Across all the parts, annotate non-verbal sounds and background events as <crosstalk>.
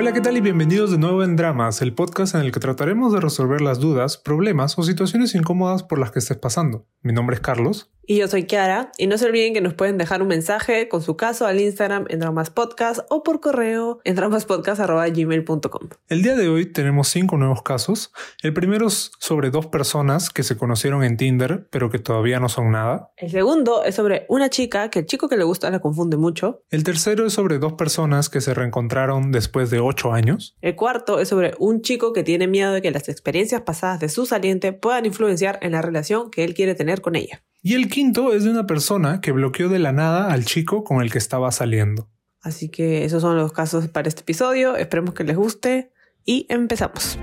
Hola, ¿qué tal y bienvenidos de nuevo en Dramas, el podcast en el que trataremos de resolver las dudas, problemas o situaciones incómodas por las que estés pasando. Mi nombre es Carlos. Y yo soy Kiara. Y no se olviden que nos pueden dejar un mensaje con su caso al Instagram en Dramas Podcast o por correo en dramaspodcast.gmail.com. El día de hoy tenemos cinco nuevos casos. El primero es sobre dos personas que se conocieron en Tinder, pero que todavía no son nada. El segundo es sobre una chica que el chico que le gusta la confunde mucho. El tercero es sobre dos personas que se reencontraron después de ocho años. El cuarto es sobre un chico que tiene miedo de que las experiencias pasadas de su saliente puedan influenciar en la relación que él quiere tener con ella. Y el quinto es de una persona que bloqueó de la nada al chico con el que estaba saliendo. Así que esos son los casos para este episodio. Esperemos que les guste y empezamos.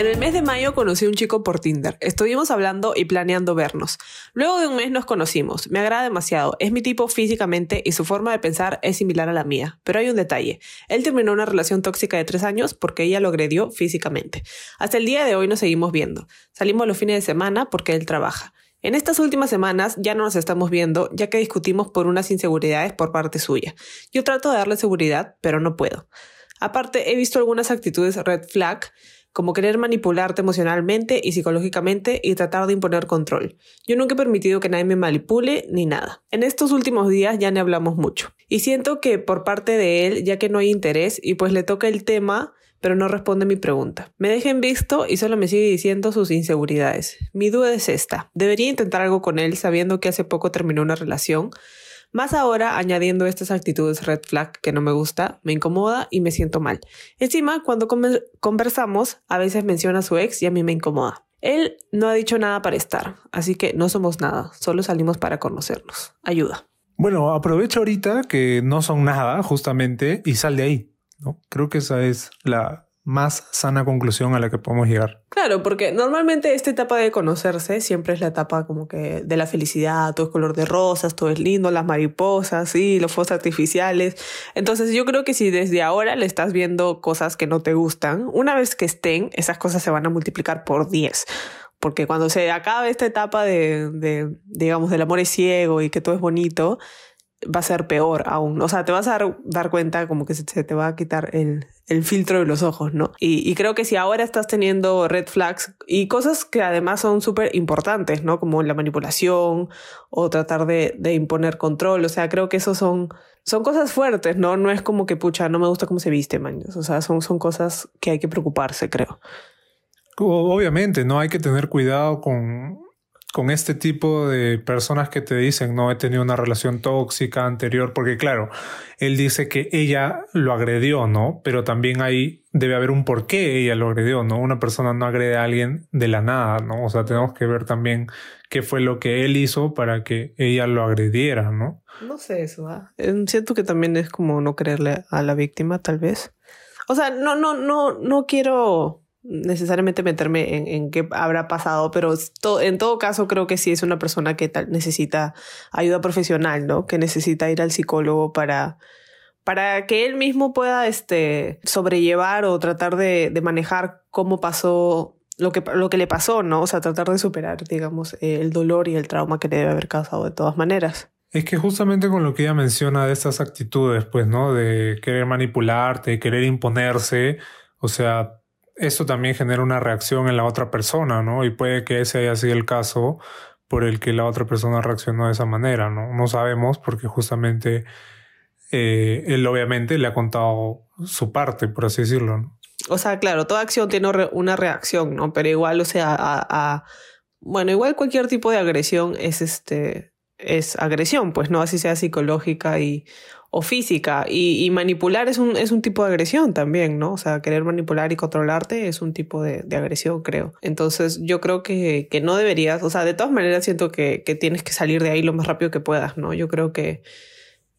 En el mes de mayo conocí a un chico por Tinder. Estuvimos hablando y planeando vernos. Luego de un mes nos conocimos. Me agrada demasiado. Es mi tipo físicamente y su forma de pensar es similar a la mía. Pero hay un detalle. Él terminó una relación tóxica de tres años porque ella lo agredió físicamente. Hasta el día de hoy nos seguimos viendo. Salimos los fines de semana porque él trabaja. En estas últimas semanas ya no nos estamos viendo ya que discutimos por unas inseguridades por parte suya. Yo trato de darle seguridad, pero no puedo. Aparte, he visto algunas actitudes red flag como querer manipularte emocionalmente y psicológicamente y tratar de imponer control. Yo nunca he permitido que nadie me manipule ni nada. En estos últimos días ya no hablamos mucho. Y siento que por parte de él, ya que no hay interés y pues le toca el tema, pero no responde mi pregunta. Me deja en visto y solo me sigue diciendo sus inseguridades. Mi duda es esta. ¿Debería intentar algo con él sabiendo que hace poco terminó una relación? Más ahora añadiendo estas actitudes red flag que no me gusta, me incomoda y me siento mal. Encima, cuando conversamos, a veces menciona a su ex y a mí me incomoda. Él no ha dicho nada para estar, así que no somos nada, solo salimos para conocernos. Ayuda. Bueno, aprovecha ahorita que no son nada, justamente, y sal de ahí. ¿no? Creo que esa es la, más sana conclusión a la que podemos llegar. Claro, porque normalmente esta etapa de conocerse siempre es la etapa como que de la felicidad, todo es color de rosas, todo es lindo, las mariposas, sí, los fuegos artificiales. Entonces yo creo que si desde ahora le estás viendo cosas que no te gustan, una vez que estén, esas cosas se van a multiplicar por 10. Porque cuando se acabe esta etapa de, de digamos, del amor es ciego y que todo es bonito, va a ser peor aún. O sea, te vas a dar, cuenta como que se, te va a quitar el, el filtro de los ojos, ¿no? Y, y, creo que si ahora estás teniendo red flags y cosas que además son súper importantes, ¿no? Como la manipulación o tratar de, de, imponer control. O sea, creo que eso son, son cosas fuertes, ¿no? No es como que, pucha, no me gusta cómo se viste, man. O sea, son, son cosas que hay que preocuparse, creo. Obviamente, ¿no? Hay que tener cuidado con con este tipo de personas que te dicen, no he tenido una relación tóxica anterior, porque claro, él dice que ella lo agredió, ¿no? Pero también ahí debe haber un por qué ella lo agredió, ¿no? Una persona no agrede a alguien de la nada, ¿no? O sea, tenemos que ver también qué fue lo que él hizo para que ella lo agrediera, ¿no? No sé eso, ¿ah? Siento que también es como no creerle a la víctima, tal vez. O sea, no, no, no, no quiero necesariamente meterme en, en, qué habrá pasado, pero en todo caso creo que sí es una persona que tal, necesita ayuda profesional, ¿no? Que necesita ir al psicólogo para, para que él mismo pueda este, sobrellevar o tratar de, de manejar cómo pasó lo que, lo que le pasó, ¿no? O sea, tratar de superar, digamos, el dolor y el trauma que le debe haber causado de todas maneras. Es que justamente con lo que ella menciona de estas actitudes, pues, ¿no? De querer manipularte, querer imponerse, o sea, esto también genera una reacción en la otra persona, ¿no? Y puede que ese haya sido el caso por el que la otra persona reaccionó de esa manera, ¿no? No sabemos porque justamente eh, él obviamente le ha contado su parte, por así decirlo. O sea, claro, toda acción tiene una reacción, ¿no? Pero igual, o sea, a, bueno, igual cualquier tipo de agresión es este, es agresión, pues, ¿no? Así sea psicológica y o física. Y, y, manipular es un, es un tipo de agresión también, ¿no? O sea, querer manipular y controlarte es un tipo de, de agresión, creo. Entonces, yo creo que, que, no deberías, o sea, de todas maneras siento que, que tienes que salir de ahí lo más rápido que puedas, ¿no? Yo creo que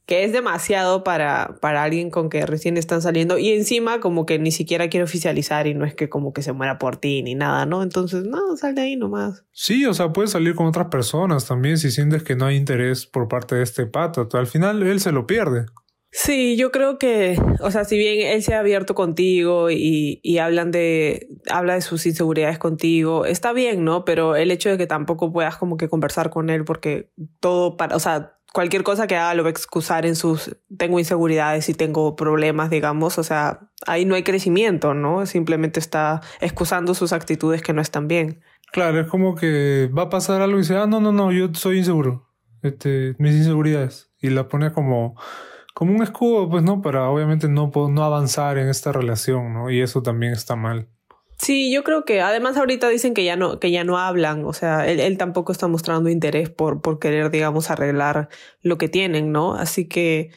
que es demasiado para, para alguien con que recién están saliendo y encima como que ni siquiera quiere oficializar y no es que como que se muera por ti ni nada, ¿no? Entonces, no, sal de ahí nomás. Sí, o sea, puedes salir con otras personas también si sientes que no hay interés por parte de este pato. Al final él se lo pierde. Sí, yo creo que, o sea, si bien él se ha abierto contigo y, y hablan de, habla de sus inseguridades contigo, está bien, ¿no? Pero el hecho de que tampoco puedas como que conversar con él porque todo para, o sea, cualquier cosa que haga lo va a excusar en sus, tengo inseguridades y tengo problemas, digamos, o sea, ahí no hay crecimiento, ¿no? Simplemente está excusando sus actitudes que no están bien. Claro, es como que va a pasar algo y dice, ah, no, no, no, yo soy inseguro, este, mis inseguridades, y la pone como, como un escudo, pues, ¿no? Para obviamente no, no avanzar en esta relación, ¿no? Y eso también está mal. Sí, yo creo que además ahorita dicen que ya no, que ya no hablan, o sea, él, él tampoco está mostrando interés por, por querer, digamos, arreglar lo que tienen, ¿no? Así que,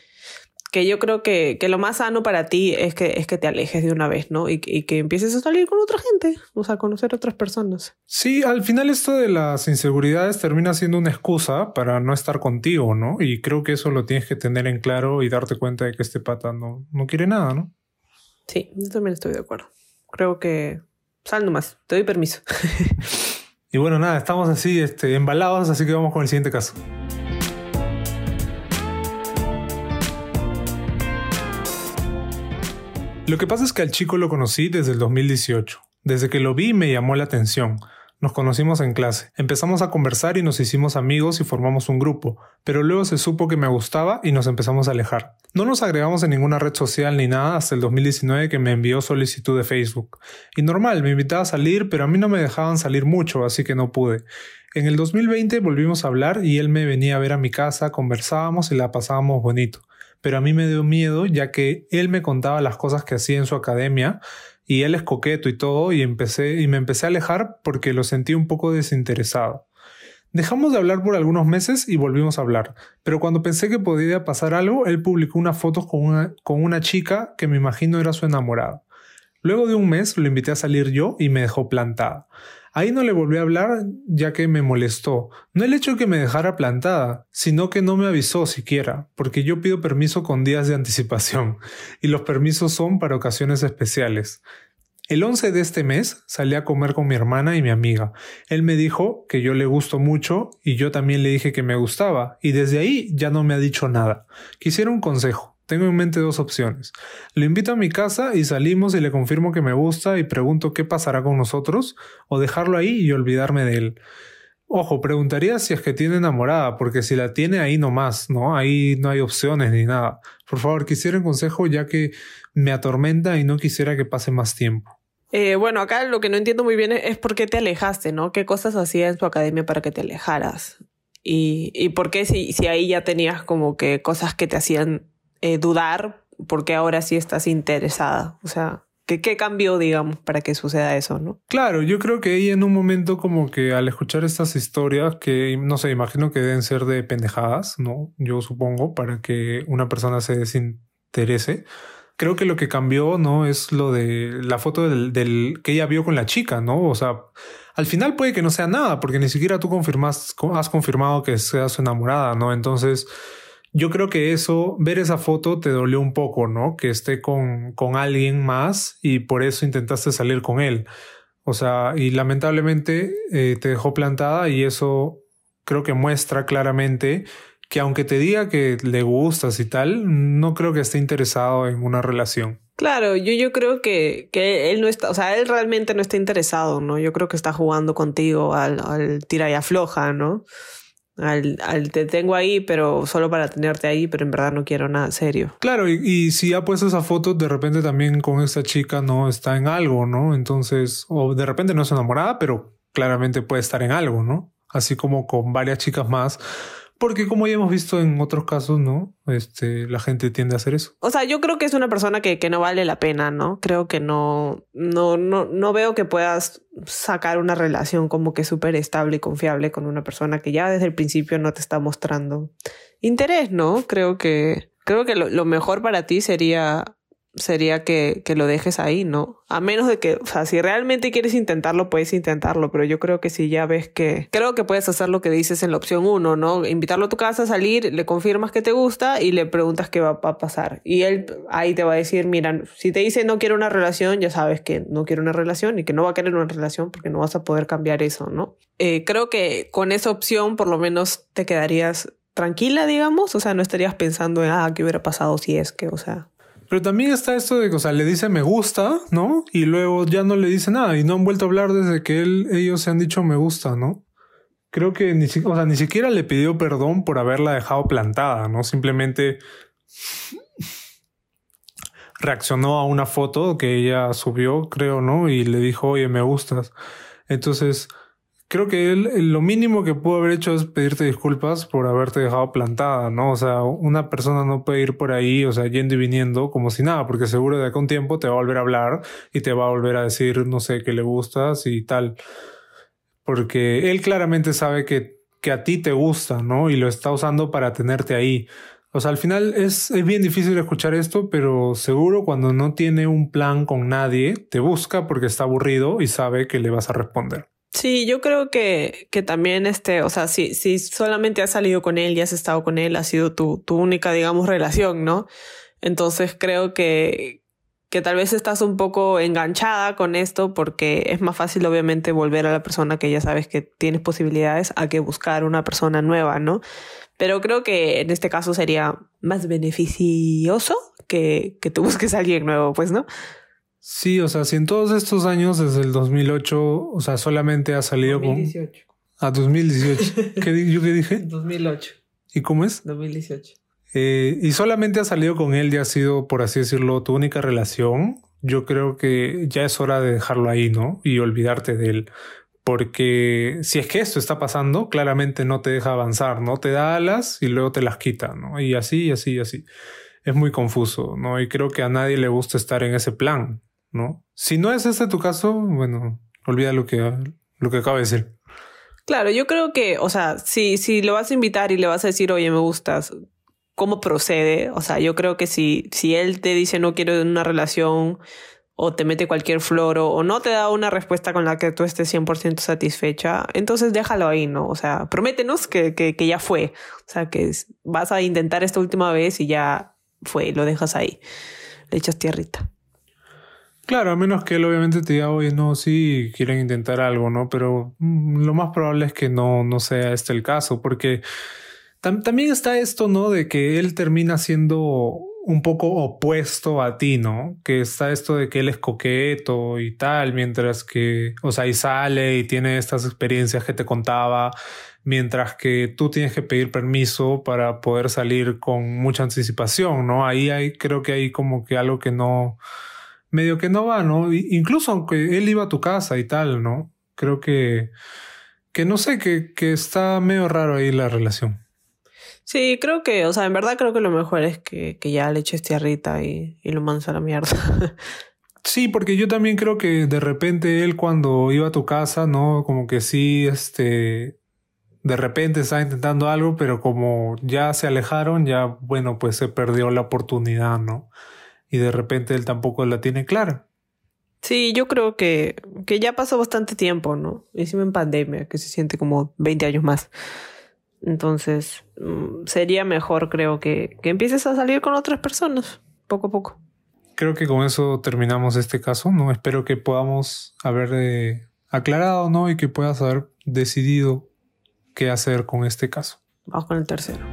que yo creo que, que lo más sano para ti es que, es que te alejes de una vez, ¿no? Y, y que empieces a salir con otra gente, o sea, conocer otras personas. Sí, al final esto de las inseguridades termina siendo una excusa para no estar contigo, ¿no? Y creo que eso lo tienes que tener en claro y darte cuenta de que este pata no, no quiere nada, ¿no? Sí, yo también estoy de acuerdo. Creo que Sal nomás, te doy permiso. <laughs> y bueno, nada, estamos así este, embalados, así que vamos con el siguiente caso. Lo que pasa es que al chico lo conocí desde el 2018. Desde que lo vi me llamó la atención. Nos conocimos en clase, empezamos a conversar y nos hicimos amigos y formamos un grupo, pero luego se supo que me gustaba y nos empezamos a alejar. No nos agregamos en ninguna red social ni nada hasta el 2019 que me envió solicitud de Facebook. Y normal, me invitaba a salir, pero a mí no me dejaban salir mucho, así que no pude. En el 2020 volvimos a hablar y él me venía a ver a mi casa, conversábamos y la pasábamos bonito. Pero a mí me dio miedo ya que él me contaba las cosas que hacía en su academia y él es coqueto y todo y empecé y me empecé a alejar porque lo sentí un poco desinteresado. Dejamos de hablar por algunos meses y volvimos a hablar, pero cuando pensé que podía pasar algo, él publicó unas fotos con una, con una chica que me imagino era su enamorada. Luego de un mes lo invité a salir yo y me dejó plantada. Ahí no le volví a hablar ya que me molestó. No el hecho de que me dejara plantada, sino que no me avisó siquiera, porque yo pido permiso con días de anticipación, y los permisos son para ocasiones especiales. El 11 de este mes salí a comer con mi hermana y mi amiga. Él me dijo que yo le gusto mucho y yo también le dije que me gustaba, y desde ahí ya no me ha dicho nada. Quisiera un consejo. Tengo en mente dos opciones. Lo invito a mi casa y salimos y le confirmo que me gusta y pregunto qué pasará con nosotros, o dejarlo ahí y olvidarme de él. Ojo, preguntaría si es que tiene enamorada, porque si la tiene ahí no más, ¿no? Ahí no hay opciones ni nada. Por favor, quisiera un consejo ya que me atormenta y no quisiera que pase más tiempo. Eh, bueno, acá lo que no entiendo muy bien es por qué te alejaste, ¿no? ¿Qué cosas hacía en su academia para que te alejaras? Y, y por qué si, si ahí ya tenías como que cosas que te hacían eh, dudar porque ahora sí estás interesada. O sea, ¿qué, ¿qué cambió, digamos, para que suceda eso, no? Claro, yo creo que ella en un momento como que al escuchar estas historias, que no sé, imagino que deben ser de pendejadas, ¿no? Yo supongo, para que una persona se desinterese. Creo que lo que cambió, ¿no? Es lo de la foto del, del que ella vio con la chica, ¿no? O sea, al final puede que no sea nada, porque ni siquiera tú confirmas, has confirmado que sea su enamorada, ¿no? Entonces, yo creo que eso, ver esa foto te dolió un poco, ¿no? Que esté con, con alguien más y por eso intentaste salir con él. O sea, y lamentablemente eh, te dejó plantada y eso creo que muestra claramente que aunque te diga que le gustas y tal, no creo que esté interesado en una relación. Claro, yo, yo creo que, que él no está, o sea, él realmente no está interesado, ¿no? Yo creo que está jugando contigo al, al tira y afloja, ¿no? Al, al, te tengo ahí, pero solo para tenerte ahí, pero en verdad no quiero nada serio. Claro, y, y, si ha puesto esa foto, de repente también con esta chica no está en algo, ¿no? Entonces, o de repente no es enamorada, pero claramente puede estar en algo, ¿no? Así como con varias chicas más porque como ya hemos visto en otros casos, ¿no? Este, la gente tiende a hacer eso. O sea, yo creo que es una persona que, que no vale la pena, ¿no? Creo que no, no, no, no veo que puedas sacar una relación como que súper estable y confiable con una persona que ya desde el principio no te está mostrando interés, ¿no? Creo que, creo que lo, lo mejor para ti sería sería que, que, lo dejes ahí, ¿no? A menos de que, o sea, si realmente quieres intentarlo, puedes intentarlo, pero yo creo que si ya ves que, creo que puedes hacer lo que dices en la opción uno, ¿no? Invitarlo a tu casa, salir, le confirmas que te gusta y le preguntas qué va a pasar. Y él ahí te va a decir, mira, si te dice no quiero una relación, ya sabes que no quiere una relación y que no va a querer una relación porque no vas a poder cambiar eso, ¿no? Eh, creo que con esa opción por lo menos te quedarías tranquila, digamos, o sea, no estarías pensando en, ah, ¿qué hubiera pasado si es que, o sea, pero también está esto de que, o sea, le dice me gusta, ¿no? Y luego ya no le dice nada y no han vuelto a hablar desde que él, ellos se han dicho me gusta, ¿no? creo que ni, o sea, ni siquiera le pidió perdón por haberla dejado plantada, ¿no? Simplemente reaccionó a una foto que ella subió, creo, ¿no? Y le dijo, oye, me gustas. Entonces, creo que él, lo mínimo que pudo haber hecho es pedirte disculpas por haberte dejado plantada, ¿no? O sea, una persona no puede ir por ahí, o sea, yendo y viniendo como si nada, porque seguro de acá un tiempo te va a volver a hablar y te va a volver a decir, no sé, que le gustas y tal. Porque él claramente sabe que, que a ti te gusta, ¿no? Y lo está usando para tenerte ahí. O sea, al final es, es, bien difícil escuchar esto, pero seguro cuando no tiene un plan con nadie, te busca porque está aburrido y sabe que le vas a responder. Sí, yo creo que, que también este, o sea, si, si solamente has salido con él y has estado con él, ha sido tu, tu única, digamos, relación, ¿no? Entonces creo que, que tal vez estás un poco enganchada con esto porque es más fácil obviamente volver a la persona que ya sabes que tienes posibilidades a que buscar una persona nueva, ¿no? Pero creo que en este caso sería más beneficioso que, que tú busques a alguien nuevo, pues, ¿no? Sí, o sea, si en todos estos años, desde el 2008, o sea, solamente ha salido 2018. con... A 2018. ¿Qué, ¿Yo qué dije? <laughs> 2008. ¿Y cómo es? 2018. Eh, y solamente ha salido con él y ha sido, por así decirlo, tu única relación. Yo creo que ya es hora de dejarlo ahí, ¿no? Y olvidarte de él. Porque si es que esto está pasando, claramente no te deja avanzar, ¿no? Te da alas y luego te las quita, ¿no? Y así, y así, y así. Es muy confuso, ¿no? Y creo que a nadie le gusta estar en ese plan, ¿no? Si no es ese tu caso, bueno, olvida lo que, lo que de decir. Claro, yo creo que, o sea, si, si lo vas a invitar y le vas a decir, oye, me gustas, ¿cómo procede? O sea, yo creo que si, si él te dice no quiero una relación, o te mete cualquier flor o, no te da una respuesta con la que tú estés 100% satisfecha, entonces déjalo ahí, ¿no? O sea, prométenos que, que, que ya fue. O sea, que vas a intentar esta última vez y ya fue, lo dejas ahí. Le echas tierrita. Claro, a menos que él obviamente te diga, oye, no, sí, quieren intentar algo, ¿no? Pero mm, lo más probable es que no, no sea este el caso, porque también está esto, ¿no? De que él termina siendo un poco opuesto a ti, ¿no? Que está esto de que él es coqueto y tal, mientras que, o sea, y sale y tiene estas experiencias que te contaba, mientras que tú tienes que pedir permiso para poder salir con mucha anticipación, ¿no? Ahí hay, creo que hay como que algo que no, medio que no va, ¿no? Incluso aunque él iba a tu casa y tal, ¿no? Creo que, que no sé, que, que está medio raro ahí la relación. Sí, creo que, o sea, en verdad creo que lo mejor es que, que ya le eches tierrita y, y lo mandes a la mierda. <laughs> Sí, porque yo también creo que de repente él cuando iba a tu casa, ¿no? Como que sí, este, de repente estaba intentando algo, pero como ya se alejaron, ya, bueno, pues se perdió la oportunidad, ¿no? Y de repente él tampoco la tiene clara. Sí, yo creo que, que ya pasó bastante tiempo, ¿no? Encima en pandemia, que se siente como 20 años más. Entonces, mm, sería mejor, creo, que, que empieces a salir con otras personas, poco a poco. Creo que con eso terminamos este caso, ¿no? Espero que podamos haber eh, aclarado, ¿no? Y que puedas haber decidido qué hacer con este caso. Vamos con el tercero.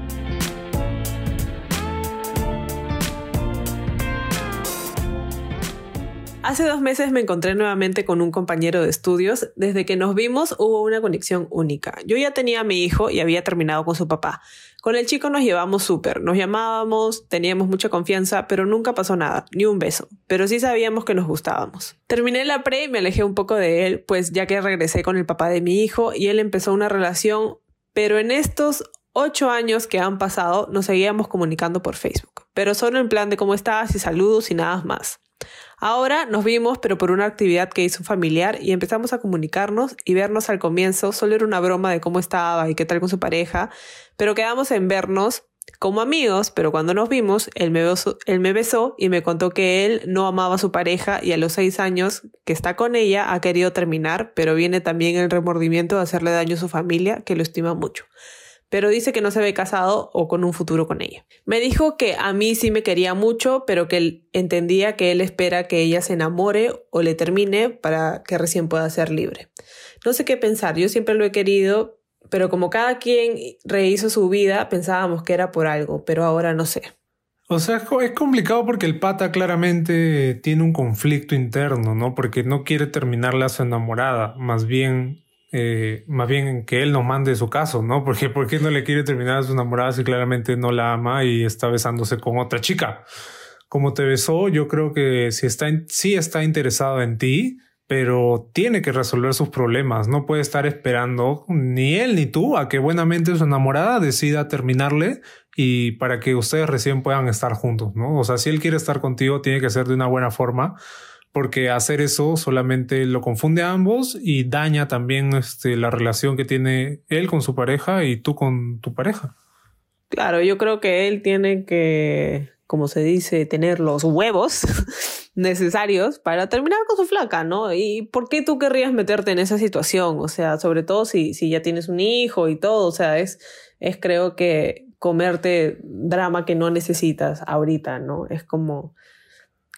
Hace dos meses me encontré nuevamente con un compañero de estudios. Desde que nos vimos hubo una conexión única. Yo ya tenía a mi hijo y había terminado con su papá. Con el chico nos llevamos súper, nos llamábamos, teníamos mucha confianza, pero nunca pasó nada, ni un beso. Pero sí sabíamos que nos gustábamos. Terminé la pre y me alejé un poco de él, pues ya que regresé con el papá de mi hijo y él empezó una relación, pero en estos ocho años que han pasado nos seguíamos comunicando por Facebook, pero solo en plan de cómo estás y saludos y nada más. Ahora nos vimos, pero por una actividad que hizo un familiar y empezamos a comunicarnos y vernos al comienzo. Solo era una broma de cómo estaba y qué tal con su pareja, pero quedamos en vernos como amigos, pero cuando nos vimos, él me, besó, él me besó y me contó que él no amaba a su pareja y a los seis años que está con ella ha querido terminar, pero viene también el remordimiento de hacerle daño a su familia, que lo estima mucho pero dice que no se ve casado o con un futuro con ella. Me dijo que a mí sí me quería mucho, pero que él entendía que él espera que ella se enamore o le termine para que recién pueda ser libre. No sé qué pensar, yo siempre lo he querido, pero como cada quien rehizo su vida, pensábamos que era por algo, pero ahora no sé. O sea, es complicado porque el pata claramente tiene un conflicto interno, ¿no? Porque no quiere terminarle a su enamorada, más bien eh, más bien que él nos mande su caso, ¿no? <laughs> Porque ¿por qué no le quiere terminar a su enamorada si claramente no la ama y está besándose con otra chica? Como te besó, yo creo que si está, sí está interesado en ti, pero tiene que resolver sus problemas. No puede estar esperando ni él ni tú a que buenamente su enamorada decida terminarle y para que ustedes recién puedan estar juntos, ¿no? O sea, si él quiere estar contigo, tiene que ser de una buena forma, porque hacer eso solamente lo confunde a ambos y daña también este, la relación que tiene él con su pareja y tú con tu pareja. Claro, yo creo que él tiene que, como se dice, tener los huevos <laughs> necesarios para terminar con su flaca, ¿no? ¿Y por qué tú querrías meterte en esa situación? O sea, sobre todo si, si ya tienes un hijo y todo, o sea, es, es creo que comerte drama que no necesitas ahorita, ¿no? Es como,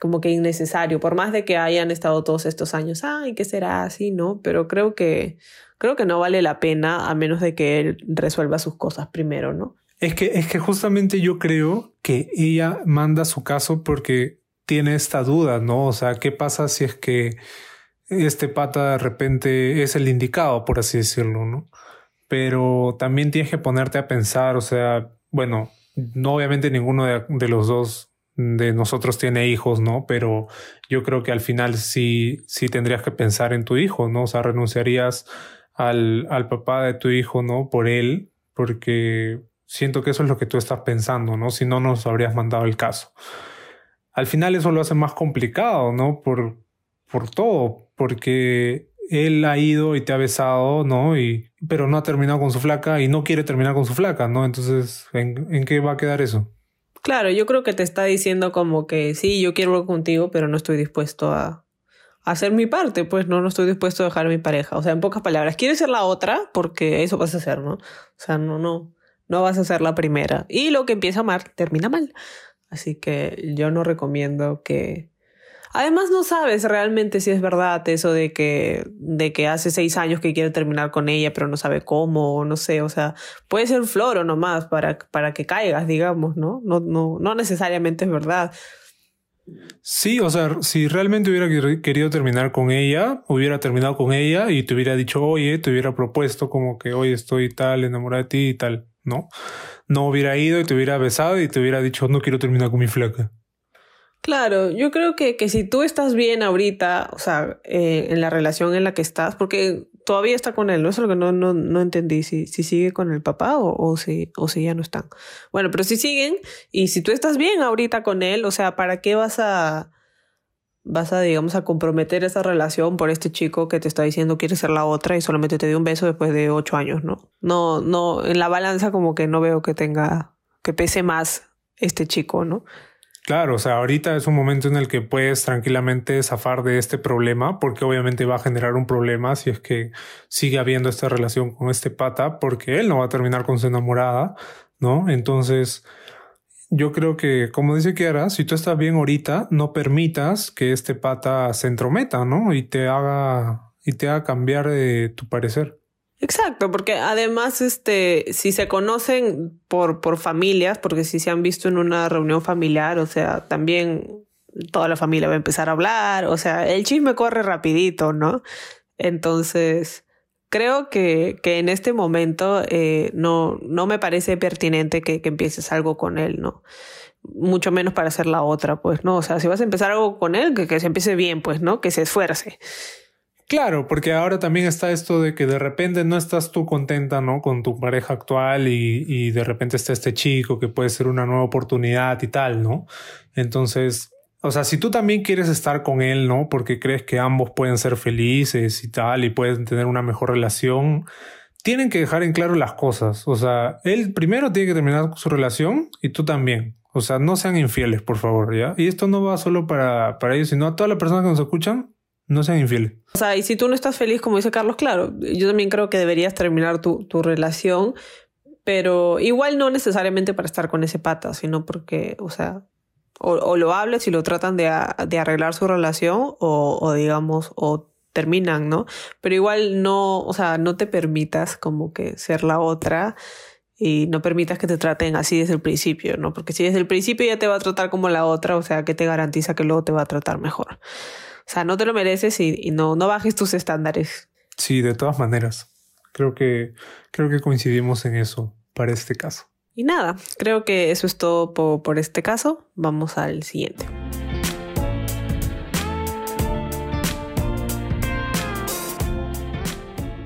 como que innecesario, por más de que hayan estado todos estos años, ay, ¿qué será así, no? Pero creo que, creo que no vale la pena a menos de que él resuelva sus cosas primero, ¿no? Es que, es que justamente yo creo que ella manda su caso porque tiene esta duda, ¿no? O sea, ¿qué pasa si es que este pata de repente es el indicado, por así decirlo, ¿no? Pero también tienes que ponerte a pensar, o sea, bueno, no obviamente ninguno de, los dos de nosotros tiene hijos, ¿no? Pero yo creo que al final sí, sí tendrías que pensar en tu hijo, ¿no? O sea, renunciarías al, al papá de tu hijo, ¿no? Por él, porque siento que eso es lo que tú estás pensando, ¿no? Si no nos habrías mandado el caso al final eso lo hace más complicado, ¿no? Por, por todo, porque él ha ido y te ha besado, ¿no? Y, pero no ha terminado con su flaca y no quiere terminar con su flaca, ¿no? Entonces, ¿en, qué va a quedar eso? Claro, yo creo que te está diciendo como que sí, yo quiero algo contigo, pero no estoy dispuesto a, hacer mi parte, pues no, no estoy dispuesto a dejar a mi pareja. O sea, en pocas palabras, quieres ser la otra porque eso vas a hacer, ¿no? O sea, no, no, no vas a ser la primera. Y lo que empieza mal, termina mal. Así que yo no recomiendo que... Además no sabes realmente si es verdad eso de que, de que hace seis años que quiere terminar con ella, pero no sabe cómo, o no sé, o sea, puede ser floro nomás para, para que caigas, digamos, ¿no? No, no, no necesariamente es verdad. Sí, o sea, si realmente hubiera querido terminar con ella, hubiera terminado con ella y te hubiera dicho, oye, te hubiera propuesto como que, oye, estoy tal, enamorada de ti y tal, ¿no? no hubiera ido y te hubiera besado y te hubiera dicho, no quiero terminar con mi flaca. Claro, yo creo que, que si tú estás bien ahorita, o sea, eh, en la relación en la que estás, porque todavía está con él, ¿no? Es lo que no, no, no entendí, si, si sigue con el papá o, o, si, o si ya no están. Bueno, pero si siguen y si tú estás bien ahorita con él, o sea, ¿para qué vas a, vas a, digamos, a comprometer esa relación por este chico que te está diciendo quiere ser la otra y solamente te dio un beso después de ocho años, ¿no? No, no, en la balanza como que no veo que tenga, que pese más este chico, ¿no? Claro, o sea, ahorita es un momento en el que puedes tranquilamente zafar de este problema, porque obviamente va a generar un problema si es que sigue habiendo esta relación con este pata, porque él no va a terminar con su enamorada, ¿no? Entonces, yo creo que, como dice Kiara, si tú estás bien ahorita, no permitas que este pata se entrometa, ¿no? Y te haga, y te haga cambiar de tu parecer. Exacto, porque además, este, si se conocen por, por familias, porque si se han visto en una reunión familiar, o sea, también toda la familia va a empezar a hablar, o sea, el chisme corre rapidito, ¿no? Entonces, creo que, que en este momento eh, no, no me parece pertinente que, que, empieces algo con él, ¿no? Mucho menos para hacer la otra, pues, ¿no? O sea, si vas a empezar algo con él, que, que se empiece bien, pues, ¿no? Que se esfuerce. Claro, porque ahora también está esto de que de repente no estás tú contenta, ¿no? Con tu pareja actual y, de repente está este chico que puede ser una nueva oportunidad y tal, ¿no? Entonces, o sea, si tú también quieres estar con él, ¿no? Porque crees que ambos pueden ser felices y tal y pueden tener una mejor relación, tienen que dejar en claro las cosas. O sea, él primero tiene que terminar su relación y tú también. O sea, no sean infieles, por favor, ¿ya? Y esto no va solo para, para ellos, sino a todas las personas que nos escuchan, no sean infieles. O sea, y si tú no estás feliz, como dice Carlos, claro, yo también creo que deberías terminar tu, tu relación, pero igual no necesariamente para estar con ese pata, sino porque, o sea, o, lo hablas y lo tratan de, de arreglar su relación o, o, digamos, o terminan, ¿no? Pero igual no, o sea, no te permitas como que ser la otra y no permitas que te traten así desde el principio, ¿no? Porque si desde el principio ya te va a tratar como la otra, o sea, que te garantiza que luego te va a tratar mejor. O sea, no te lo mereces y, y no, no bajes tus estándares. Sí, de todas maneras. Creo que, creo que coincidimos en eso para este caso. Y nada, creo que eso es todo por, por este caso. Vamos al siguiente.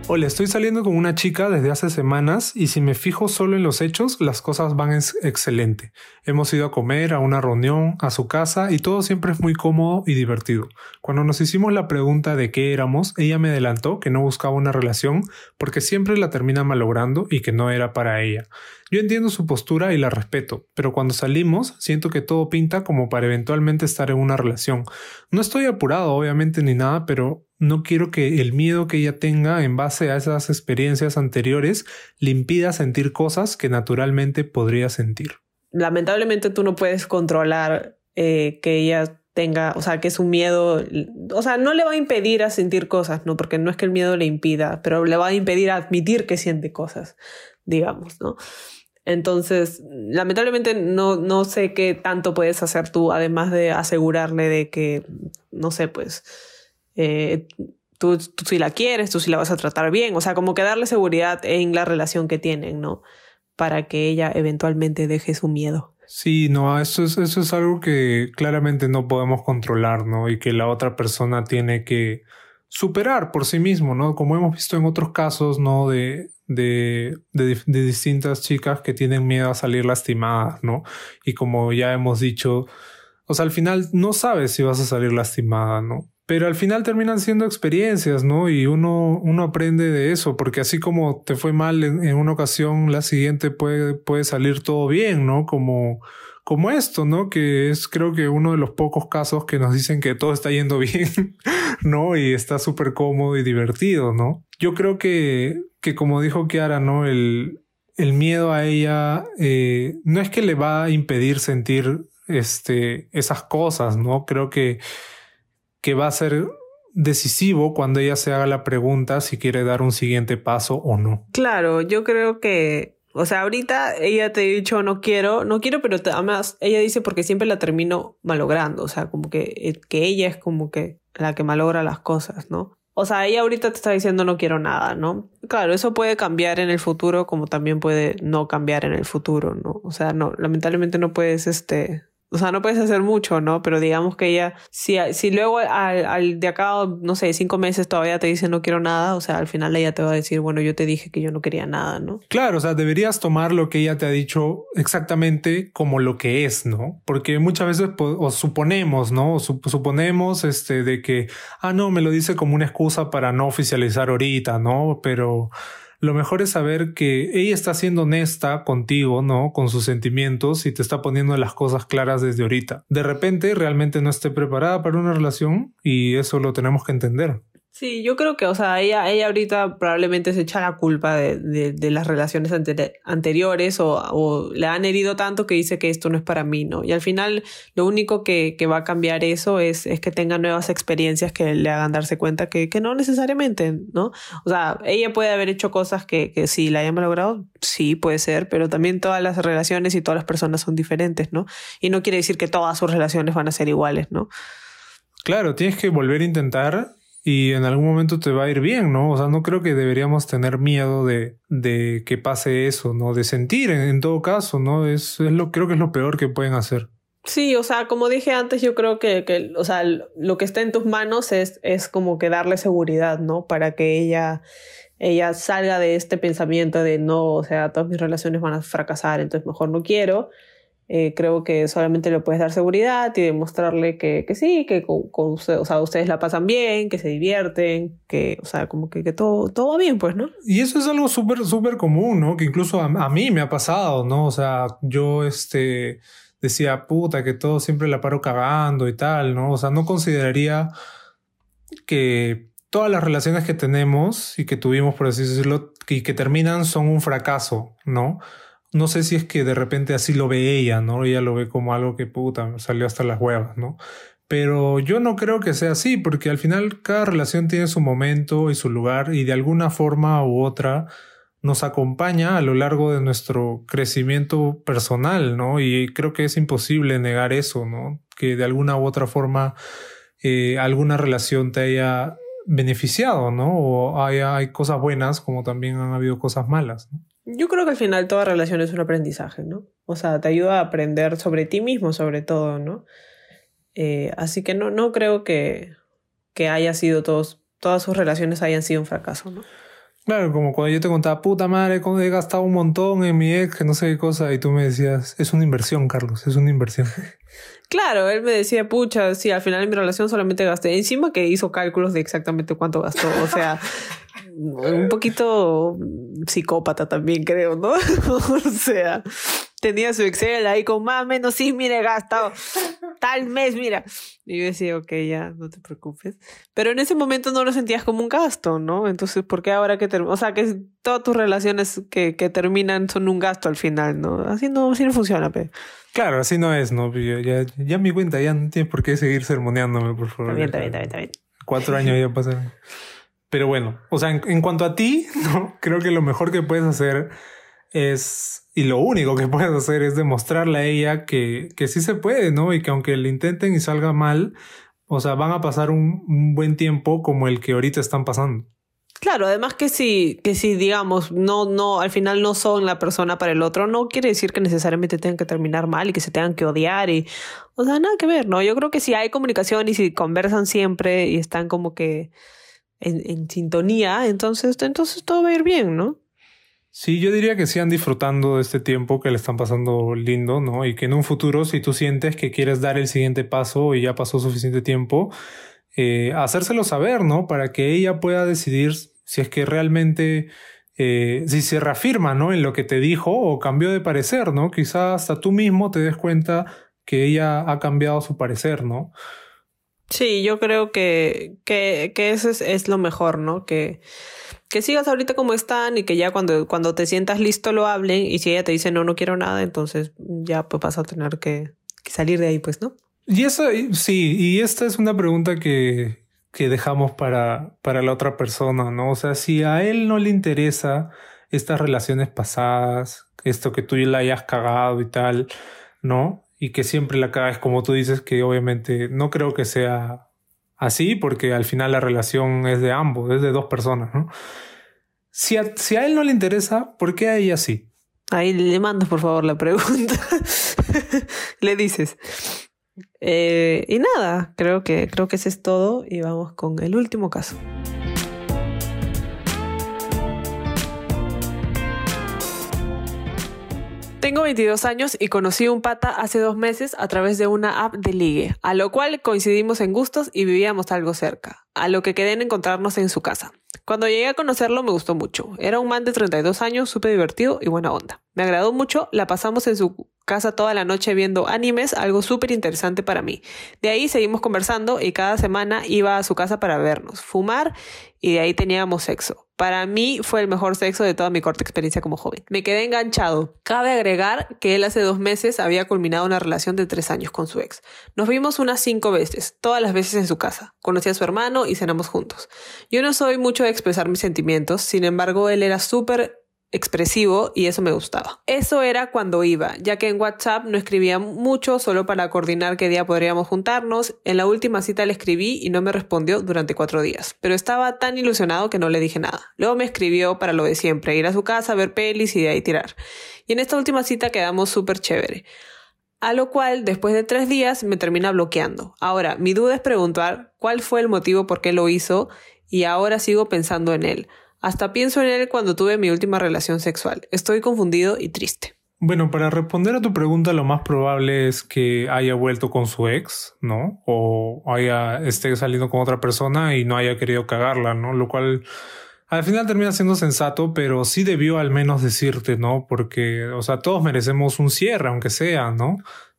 Hola, estoy saliendo con una chica desde hace semanas y si me fijo solo en los hechos, las cosas van excelente. Hemos ido a comer, a una reunión, a su casa y todo siempre es muy cómodo y divertido. Cuando nos hicimos la pregunta de qué éramos, ella me adelantó que no buscaba una relación porque siempre la termina malogrando y que no era para ella. Yo entiendo su postura y la respeto, pero cuando salimos siento que todo pinta como para eventualmente estar en una relación. No estoy apurado, obviamente, ni nada, pero no quiero que el miedo que ella tenga en base a esas experiencias anteriores le impida sentir cosas que naturalmente podría sentir. Lamentablemente tú no puedes controlar eh, que ella tenga, o sea, que es un miedo, o sea, no le va a impedir a sentir cosas, ¿no? Porque no es que el miedo le impida, pero le va a impedir admitir que siente cosas, digamos, ¿no? Entonces, lamentablemente no, no sé qué tanto puedes hacer tú, además de asegurarle de que, no sé, pues, eh, tú, tú si la quieres, tú si la vas a tratar bien, o sea, como que darle seguridad en la relación que tienen, ¿no? Para que ella eventualmente deje su miedo. Sí, no, eso es, eso es algo que claramente no podemos controlar, ¿no? Y que la otra persona tiene que superar por sí mismo, ¿no? Como hemos visto en otros casos, ¿no? De, de, de, distintas chicas que tienen miedo a salir lastimadas, ¿no? Y como ya hemos dicho, o sea, al final no sabes si vas a salir lastimada, ¿no? Pero al final terminan siendo experiencias, ¿no? Y uno, uno aprende de eso, porque así como te fue mal en, una ocasión, la siguiente puede, puede salir todo bien, ¿no? Como, como esto, ¿no? Que es creo que uno de los pocos casos que nos dicen que todo está yendo <laughs> bien, ¿no? Y está súper cómodo y divertido, ¿no? Yo creo que, que como dijo Kiara, ¿no? El, el miedo a ella eh, no es que le va a impedir sentir este, esas cosas, ¿no? Creo que, que va a ser decisivo cuando ella se haga la pregunta si quiere dar un siguiente paso o no. Claro, yo creo que o sea, ahorita ella te ha dicho no quiero, no quiero, pero además ella dice porque siempre la termino malogrando. O sea, como que, eh, que ella es como que la que malogra las cosas, ¿no? O sea, ella ahorita te está diciendo no quiero nada, ¿no? Claro, eso puede cambiar en el futuro como también puede no cambiar en el futuro, ¿no? O sea, no, lamentablemente no puedes, este, o sea, no puedes hacer mucho, ¿no? Pero digamos que ella, si, si luego al, al, de acá, no sé, cinco meses todavía te dice no quiero nada, o sea, al final ella te va a decir, bueno, yo te dije que yo no quería nada, ¿no? Claro, o sea, deberías tomar lo que ella te ha dicho exactamente como lo que es, ¿no? Porque muchas veces o suponemos, ¿no? O suponemos este, de que, ah, no, me lo dice como una excusa para no oficializar ahorita, ¿no? Pero lo mejor es saber que ella está siendo honesta contigo, ¿no? Con sus sentimientos y te está poniendo las cosas claras desde ahorita. De repente realmente no esté preparada para una relación y eso lo tenemos que entender. Sí, yo creo que, o sea, ella, ella ahorita probablemente se echa la culpa de, de, las relaciones anteriores o, o, le han herido tanto que dice que esto no es para mí, ¿no? Y al final lo único que, que va a cambiar eso es, es, que tenga nuevas experiencias que le hagan darse cuenta que, que, no necesariamente, ¿no? O sea, ella puede haber hecho cosas que, que sí la hayan logrado, sí, puede ser, pero también todas las relaciones y todas las personas son diferentes, ¿no? Y no quiere decir que todas sus relaciones van a ser iguales, ¿no? Claro, tienes que volver a intentar y en algún momento te va a ir bien, ¿no? O sea, no creo que deberíamos tener miedo de, de que pase eso, ¿no? De sentir en, todo caso, ¿no? Es, es, lo, creo que es lo peor que pueden hacer. Sí, o sea, como dije antes, yo creo que, que o sea, lo que está en tus manos es, es como que darle seguridad, ¿no? Para que ella, ella salga de este pensamiento de no, o sea, todas mis relaciones van a fracasar, entonces mejor no quiero. Eh, creo que solamente le puedes dar seguridad y demostrarle que, que sí, que con, ustedes la pasan bien, que se divierten, que, o sea, como que, que todo, todo va bien, pues, ¿no? Y eso es algo súper, súper común, ¿no? Que incluso a, a, mí me ha pasado, ¿no? O sea, yo, este, decía, puta, que todo siempre la paro cagando y tal, ¿no? O sea, no consideraría que todas las relaciones que tenemos y que tuvimos, por así decirlo, y que terminan son un fracaso, ¿no? No sé si es que de repente así lo ve ella, ¿no? Ella lo ve como algo que puta, salió hasta las huevas, ¿no? Pero yo no creo que sea así, porque al final cada relación tiene su momento y su lugar y de alguna forma u otra nos acompaña a lo largo de nuestro crecimiento personal, ¿no? Y creo que es imposible negar eso, ¿no? Que de alguna u otra forma eh, alguna relación te haya beneficiado, ¿no? O hay, hay cosas buenas como también han habido cosas malas. ¿no? Yo creo que al final toda relación es un aprendizaje, ¿no? O sea, te ayuda a aprender sobre ti mismo, sobre todo, ¿no? Eh, así que no, no creo que, que haya sido todos, todas sus relaciones hayan sido un fracaso, ¿no? Claro, como cuando yo te contaba, puta madre, he gastado un montón en mi ex, que no sé qué cosa, y tú me decías, es una inversión, Carlos, es una inversión. <laughs> Claro, él me decía, pucha, sí, al final en mi relación solamente gasté. Encima que hizo cálculos de exactamente cuánto gastó. O sea, <laughs> un poquito psicópata también, creo, ¿no? <laughs> o sea, tenía su Excel ahí con más o menos, sí, mire, gastado tal mes, mira. Y yo decía, ok, ya, no te preocupes. Pero en ese momento no lo sentías como un gasto, ¿no? Entonces, ¿por qué ahora que O sea, que todas tus relaciones que, que terminan son un gasto al final, ¿no? Así no, así no funciona, pe. Claro, así no es, ¿no? Ya, ya, mi cuenta, ya no tienes por qué seguir sermoneándome, por favor. Está bien, está bien, está bien, Cuatro años ya pasaron. <laughs> Pero bueno, o sea, en, cuanto a ti, <laughs> creo que lo mejor que puedes hacer es, y lo único que <laughs> puedes hacer es demostrarle a ella que, que sí se puede, ¿no? Y que aunque le intenten y salga mal, o sea, van a pasar un, un buen tiempo como el que ahorita están pasando. Claro, además que si, que si digamos, no, no, al final no son la persona para el otro, no quiere decir que necesariamente tengan que terminar mal y que se tengan que odiar y, o sea, nada que ver, ¿no? Yo creo que si hay comunicación y si conversan siempre y están como que en, sintonía, entonces, entonces todo va a ir bien, ¿no? Sí, yo diría que sigan disfrutando de este tiempo que le están pasando lindo, ¿no? Y que en un futuro, si tú sientes que quieres dar el siguiente paso y ya pasó suficiente tiempo, eh, hacérselo saber, ¿no? Para que ella pueda decidir si es que realmente, eh, si se reafirma, ¿no? En lo que te dijo o cambió de parecer, ¿no? Quizá hasta tú mismo te des cuenta que ella ha cambiado su parecer, ¿no? Sí, yo creo que, que, que eso es, es lo mejor, ¿no? Que que sigas ahorita como están y que ya cuando, cuando te sientas listo lo hablen y si ella te dice no, no quiero nada, entonces ya pues vas a tener que, salir de ahí, pues, ¿no? Y eso, sí, y esta es una pregunta que, que dejamos para, para la otra persona, ¿no? O sea, si a él no le interesa estas relaciones pasadas, esto que tú la hayas cagado y tal, ¿no? Y que siempre la cagas como tú dices, que obviamente no creo que sea así porque al final la relación es de ambos, es de dos personas, ¿no? Si a, si a él no le interesa, ¿por qué a ella sí? Ahí le mandas por favor la pregunta. <laughs> le dices. Eh, y nada, creo que, creo que ese es todo y vamos con el último caso. Tengo 22 años y conocí un pata hace dos meses a través de una app de ligue, a lo cual coincidimos en gustos y vivíamos algo cerca, a lo que quedé en encontrarnos en su casa. Cuando llegué a conocerlo me gustó mucho. Era un man de 32 años, súper divertido y buena onda. Me agradó mucho, la pasamos en su casa toda la noche viendo animes, algo súper interesante para mí. De ahí seguimos conversando y cada semana iba a su casa para vernos, fumar y de ahí teníamos sexo. Para mí fue el mejor sexo de toda mi corta experiencia como joven. Me quedé enganchado. Cabe agregar que él hace dos meses había culminado una relación de tres años con su ex. Nos vimos unas cinco veces, todas las veces en su casa. Conocí a su hermano y cenamos juntos. Yo no soy mucho de expresar mis sentimientos, sin embargo él era súper expresivo y eso me gustaba. Eso era cuando iba, ya que en WhatsApp no escribía mucho solo para coordinar qué día podríamos juntarnos. En la última cita le escribí y no me respondió durante cuatro días, pero estaba tan ilusionado que no le dije nada. Luego me escribió para lo de siempre, ir a su casa, ver pelis y de ahí tirar. Y en esta última cita quedamos súper chévere. A lo cual, después de tres días, me termina bloqueando. Ahora, mi duda es preguntar cuál fue el motivo por qué lo hizo y ahora sigo pensando en él. Hasta pienso en él cuando tuve mi última relación sexual. Estoy confundido y triste. Bueno, para responder a tu pregunta, lo más probable es que haya vuelto con su ex, ¿no? O haya esté saliendo con otra persona y no haya querido cagarla, ¿no? Lo cual al final termina siendo sensato, pero sí debió al menos decirte, ¿no? Porque, o sea, todos merecemos un cierre, aunque sea, ¿no?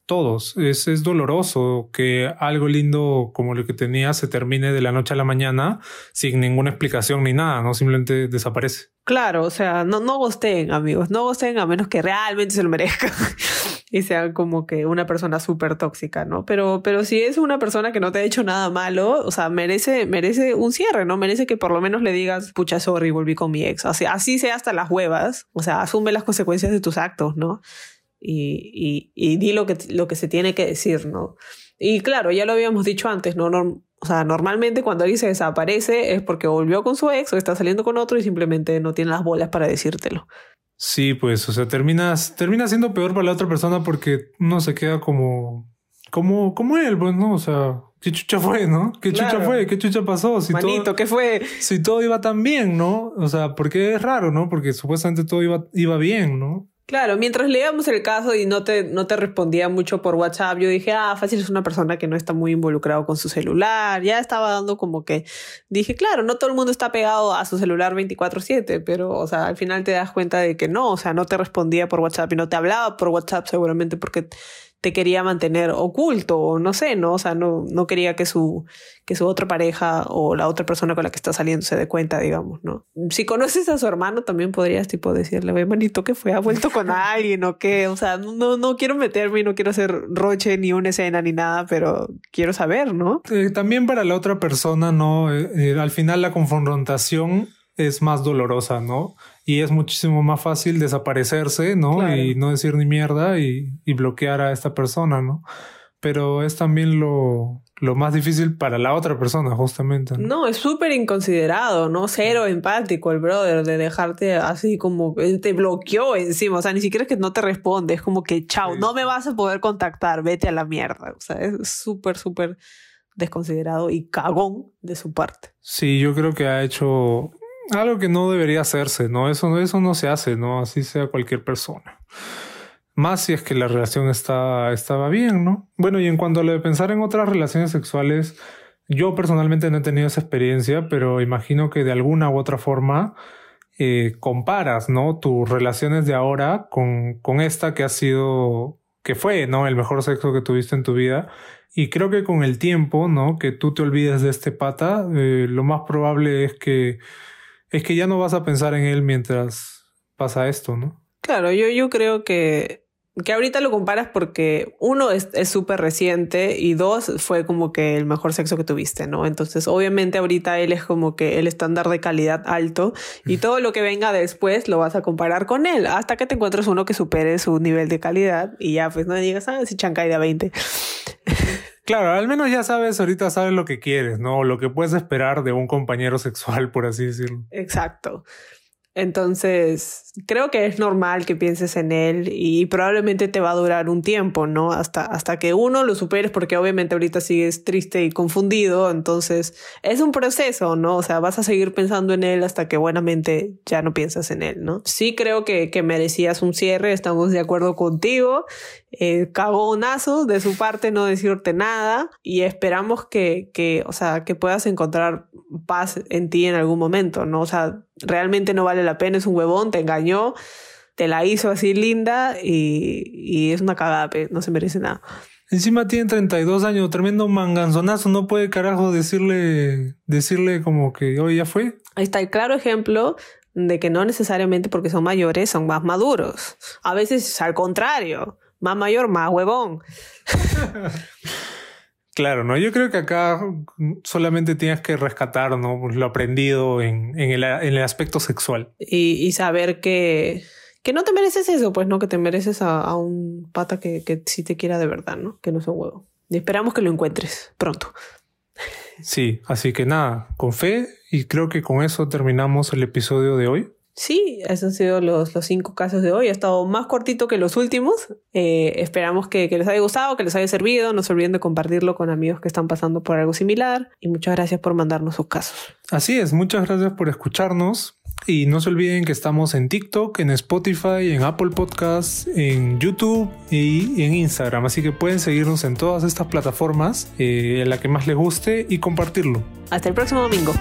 Todos. Es, es doloroso que algo lindo como lo que tenía se termine de la noche a la mañana sin ninguna explicación ni nada, ¿no? Simplemente desaparece. Claro, o sea, no, no gosteen, amigos, no gosteen a menos que realmente se lo merezcan <laughs> y sean como que una persona súper tóxica, ¿no? Pero, pero si es una persona que no te ha hecho nada malo, o sea, merece, merece un cierre, ¿no? Merece que por lo menos le digas, pucha, sorry, volví con mi ex. O así sea hasta las huevas, o sea, asume las consecuencias de tus actos, ¿no? Y, y, di lo que, lo que se tiene que decir, ¿no? Y claro, ya lo habíamos dicho antes, ¿no? o sea, normalmente cuando alguien se desaparece es porque volvió con su ex o está saliendo con otro y simplemente no tiene las bolas para decírtelo. Sí, pues, o sea, terminas, termina siendo peor para la otra persona porque uno se queda como, como, como él, pues, ¿no? O sea, ¿qué chucha fue, no? ¿Qué chucha fue? ¿Qué chucha pasó? Si Manito, ¿qué fue? Si todo iba tan bien, ¿no? O sea, porque es raro, ¿no? Porque supuestamente todo iba, iba bien, ¿no? Claro, mientras leíamos el caso y no te, no te respondía mucho por WhatsApp, yo dije, ah, fácil es una persona que no está muy involucrado con su celular. Ya estaba dando como que, dije, claro, no todo el mundo está pegado a su celular 24/7, pero, o sea, al final te das cuenta de que no, o sea, no te respondía por WhatsApp y no te hablaba por WhatsApp seguramente porque te quería mantener oculto o no sé, ¿no? O sea, no, no quería que su, que su otra pareja o la otra persona con la que está saliendo se dé cuenta, digamos, ¿no? Si conoces a su hermano, también podrías tipo decirle, ve, manito, que fue? ¿Ha vuelto con <laughs> alguien o qué? O sea, no, no quiero meterme y no quiero hacer roche ni una escena ni nada, pero quiero saber, ¿no? Eh, también para la otra persona, ¿no? Eh, eh, al final la confrontación es más dolorosa, ¿no? Y es muchísimo más fácil desaparecerse, ¿no? Y no decir ni mierda y, bloquear a esta persona, ¿no? Pero es también lo, lo más difícil para la otra persona, justamente. No, es súper inconsiderado, ¿no? Cero empático el brother de dejarte así como te bloqueó encima. O sea, ni siquiera es que no te responde, es como que chao, no me vas a poder contactar, vete a la mierda. O sea, es súper, súper desconsiderado y cagón de su parte. Sí, yo creo que ha hecho algo que no debería hacerse, ¿no? Eso, eso no se hace, ¿no? Así sea cualquier persona. Más si es que la relación está, estaba bien, ¿no? Bueno, y en cuanto a lo de pensar en otras relaciones sexuales, yo personalmente no he tenido esa experiencia, pero imagino que de alguna u otra forma eh, comparas, ¿no? Tus relaciones de ahora con, con esta que ha sido, que fue, ¿no? El mejor sexo que tuviste en tu vida. Y creo que con el tiempo, ¿no? Que tú te olvides de este pata, eh, lo más probable es que es que ya no vas a pensar en él mientras pasa esto, ¿no? Claro, yo, yo creo que, que ahorita lo comparas porque uno es súper reciente y dos fue como que el mejor sexo que tuviste, ¿no? Entonces, obviamente ahorita él es como que el estándar de calidad alto y todo lo que venga después lo vas a comparar con él hasta que te encuentres uno que supere su nivel de calidad y ya pues no digas, ah, si chancay de a 20. Claro, al menos ya sabes, ahorita sabes lo que quieres, ¿no? Lo que puedes esperar de un compañero sexual, por así decirlo. Exacto. Entonces, creo que es normal que pienses en él y probablemente te va a durar un tiempo, ¿no? Hasta, hasta que uno lo superes, porque obviamente ahorita sigues triste y confundido, entonces es un proceso, ¿no? O sea, vas a seguir pensando en él hasta que buenamente ya no piensas en él, ¿no? Sí creo que, que merecías un cierre, estamos de acuerdo contigo, eh, cagonazo de su parte no decirte nada y esperamos que, que, o sea, que puedas encontrar paz en ti en algún momento, ¿no? O sea, realmente no vale la pena, es un huevón, te engañó, te la hizo así linda y, y es una cagada, no se merece nada. Encima tiene 32 años, tremendo manganzonazo, no puede carajo decirle, decirle como que hoy ya fue. Ahí está el claro ejemplo de que no necesariamente porque son mayores son más maduros. A veces al contrario, más mayor, más huevón. Claro, ¿no? Yo creo que acá solamente tienes que rescatar, ¿no? Lo aprendido en, el, aspecto sexual. Y, saber que, que no te mereces eso, pues, ¿no? Que te mereces a, un pata que, que sí te quiera de verdad, ¿no? Que no es un huevo. Y esperamos que lo encuentres pronto. Sí, así que nada, con fe y creo que con eso terminamos el episodio de hoy. Sí, esos han sido los, los, cinco casos de hoy. Ha estado más cortito que los últimos. Eh, esperamos que, que, les haya gustado, que les haya servido. No se olviden de compartirlo con amigos que están pasando por algo similar. Y muchas gracias por mandarnos sus casos. Así es, muchas gracias por escucharnos. Y no se olviden que estamos en TikTok, en Spotify, en Apple Podcasts, en YouTube y en Instagram. Así que pueden seguirnos en todas estas plataformas, eh, en la que más les guste y compartirlo. Hasta el próximo domingo.